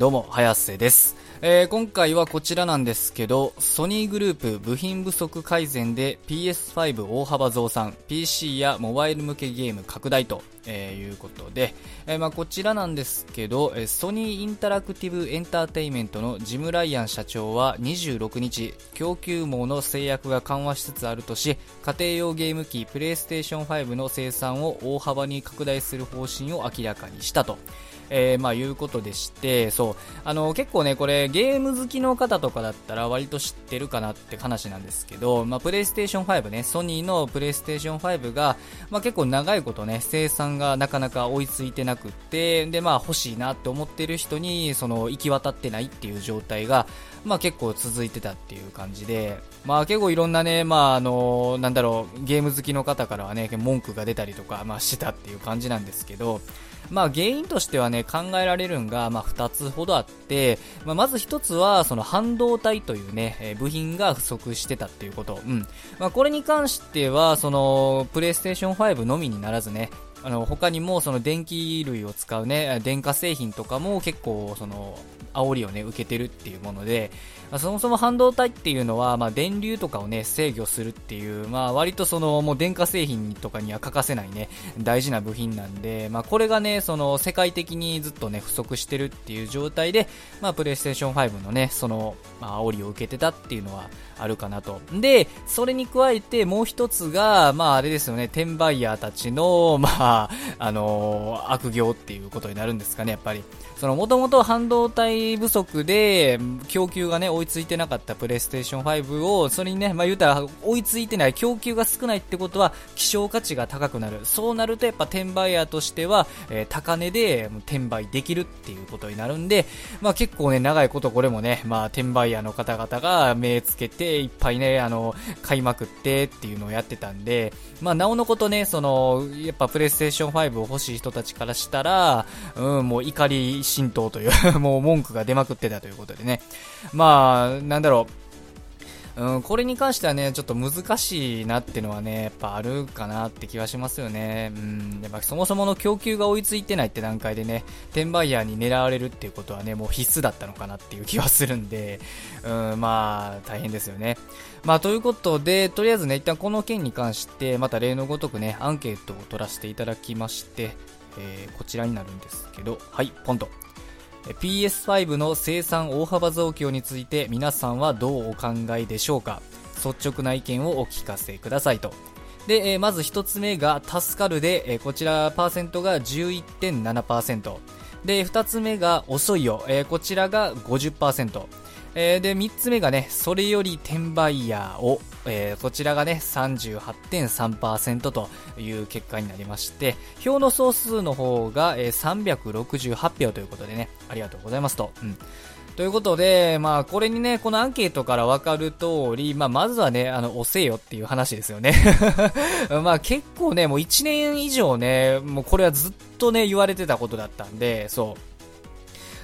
どうも、早瀬です。えー、今回はこちらなんですけど、ソニーグループ部品不足改善で PS5 大幅増産、PC やモバイル向けゲーム拡大と、えー、いうことで、えー、まあ、こちらなんですけど、えソニーインタラクティブエンターテイメントのジム・ライアン社長は26日、供給網の制約が緩和しつつあるとし、家庭用ゲーム機プレイステーション5の生産を大幅に拡大する方針を明らかにしたと。えー、まあ、いうことでして、そう、あの、結構ね、これ、ゲーム好きの方とかだったら割と知ってるかなって話なんですけど、まあ、プレイステーション5ね、ソニーのプレイステーション5が、まあ、結構長いことね、生産がなかなか追いついてなくって、で、まあ、欲しいなって思ってる人に、その、行き渡ってないっていう状態が、まあ、結構続いてたっていう感じで、まあ、結構いろんなね、まあ、あの、なんだろう、ゲーム好きの方からはね、文句が出たりとか、まあ、してたっていう感じなんですけど、まあ原因としてはね、考えられるんが、まあ二つほどあって、まあまず一つは、その半導体というね、え部品が不足してたっていうこと。うん。まあこれに関しては、その、プレイステーション5のみにならずね、あの他にもその電気類を使うね、電化製品とかも結構その煽りをね、受けてるっていうもので、まあ、そもそも半導体っていうのは、まあ、電流とかをね、制御するっていう、まあ、割とその、もう電化製品とかには欠かせないね、大事な部品なんで、まあ、これがね、その、世界的にずっとね、不足してるっていう状態で、まあ、プレイステーション5のね、その、まあ、煽りを受けてたっていうのはあるかなと。で、それに加えてもう一つが、まあ、あれですよね、転売ヤーたちの、まあ、あのー、悪行っていうことになるんですかね、やっぱり。その、もともと半導体不足で、供給がね、追いついてなかったプレイステーション5を、それにね、まあ言うたら、追いついてない、供給が少ないってことは、希少価値が高くなる。そうなると、やっぱ転売ヤーとしては、えー、高値で転売できるっていうことになるんで、まあ結構ね、長いことこれもね、まあ転売ヤーの方々が目つけて、いっぱいね、あの、買いまくってっていうのをやってたんで、まあなおのことね、その、やっぱプレイステーション5を欲しい人たちからしたら、うん、もう怒り浸透という もう文句が出まくってたということでね。まあ、なんだろう。うん、これに関してはね、ちょっと難しいなってのはね、やっぱあるかなって気はしますよね。うん、やっぱそもそもの供給が追いついてないって段階でね、転売ヤーに狙われるっていうことはね、もう必須だったのかなっていう気はするんで、うん、まあ、大変ですよね。まあ、ということで、とりあえずね、一旦この件に関して、また例のごとくね、アンケートを取らせていただきまして、えー、こちらになるんですけど、はい、ポンと。PS5 の生産大幅増強について皆さんはどうお考えでしょうか？率直な意見をお聞かせくださいと。で、え、まず1つ目が助かるで、え、こちらパーセントが11.7%。で、2つ目が遅いよ、え、こちらが50%。えー、で、3つ目がね、それより転売ヤーを、えー、こちらがね、38.3%という結果になりまして、票の総数の方が、えー、368票ということでね、ありがとうございますと。うんということで、まあ、これにね、このアンケートからわかる通り、まあ、まずはね、あの、押せよっていう話ですよね。まあ、結構ね、もう1年以上ね、もうこれはずっとね、言われてたことだったんで、そう。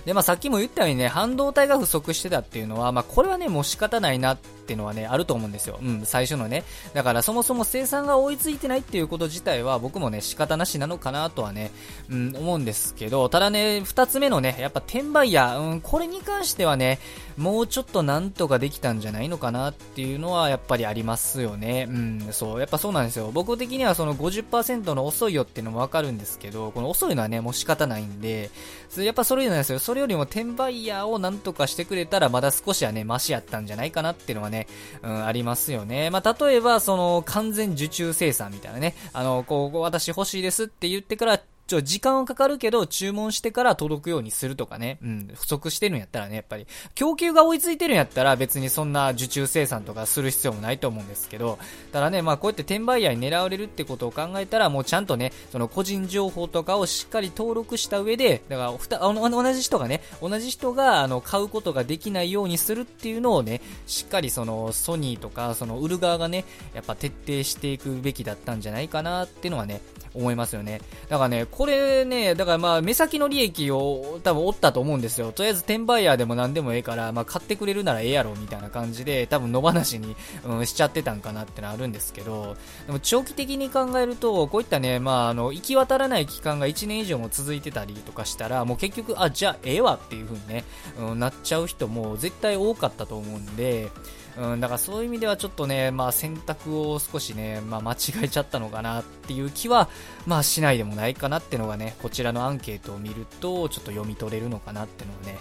で、まあさっきも言ったようにね、半導体が不足してたっていうのは、まあこれはね、もう仕方ないなっっていうのはね、あると思うんですよ。うん、最初のね。だからそもそも生産が追いついてないっていうこと自体は僕もね、仕方なしなのかなとはね、うん、思うんですけど、ただね、二つ目のね、やっぱ転売ヤー、うん、これに関してはね、もうちょっとなんとかできたんじゃないのかなっていうのはやっぱりありますよね。うん、そう、やっぱそうなんですよ。僕的にはその50%の遅いよっていうのもわかるんですけど、この遅いのはね、もう仕方ないんで、やっぱそれなんですよ。それよりも転売ヤーをなんとかしてくれたらまだ少しはね、マシやったんじゃないかなっていうのはね、うん、ありますよね。まあ、例えば、その、完全受注生産みたいなね、あの、こう、私欲しいですって言ってから、ちょ、時間はかかるけど、注文してから届くようにするとかね。うん、不足してるんやったらね、やっぱり。供給が追いついてるんやったら、別にそんな受注生産とかする必要もないと思うんですけど、ただね、まあこうやって転売ヤーに狙われるってことを考えたら、もうちゃんとね、その個人情報とかをしっかり登録した上で、だからふた、同じ人がね、同じ人が、あの、買うことができないようにするっていうのをね、しっかりその、ソニーとか、その、売る側がね、やっぱ徹底していくべきだったんじゃないかなっていうのはね、思いますよね。だからね、これね、だからまあ、目先の利益を多分おったと思うんですよ。とりあえず転売ヤーでも何でもええから、まあ、買ってくれるならええやろ、みたいな感じで、多分野放しに、うん、しちゃってたんかなってのはあるんですけど、でも長期的に考えると、こういったね、まあ、あの、行き渡らない期間が1年以上も続いてたりとかしたら、もう結局、あ、じゃあええわっていう風にね、うん、なっちゃう人も絶対多かったと思うんで、うん、だからそういう意味ではちょっとね、まあ選択を少しね、まあ間違えちゃったのかなっていう気は、まあしないでもないかなっていうのがね、こちらのアンケートを見ると、ちょっと読み取れるのかなっていうのをね、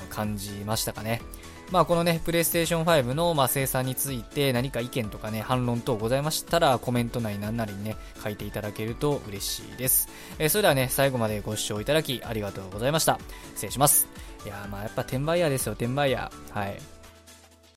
うん、感じましたかね。まあこのね、プレイステーション5のまあ生産について何か意見とかね、反論等ございましたら、コメント内なんなりにね、書いていただけると嬉しいです。えー、それではね、最後までご視聴いただきありがとうございました。失礼します。いやまあやっぱ転売屋ですよ、転売屋。はい。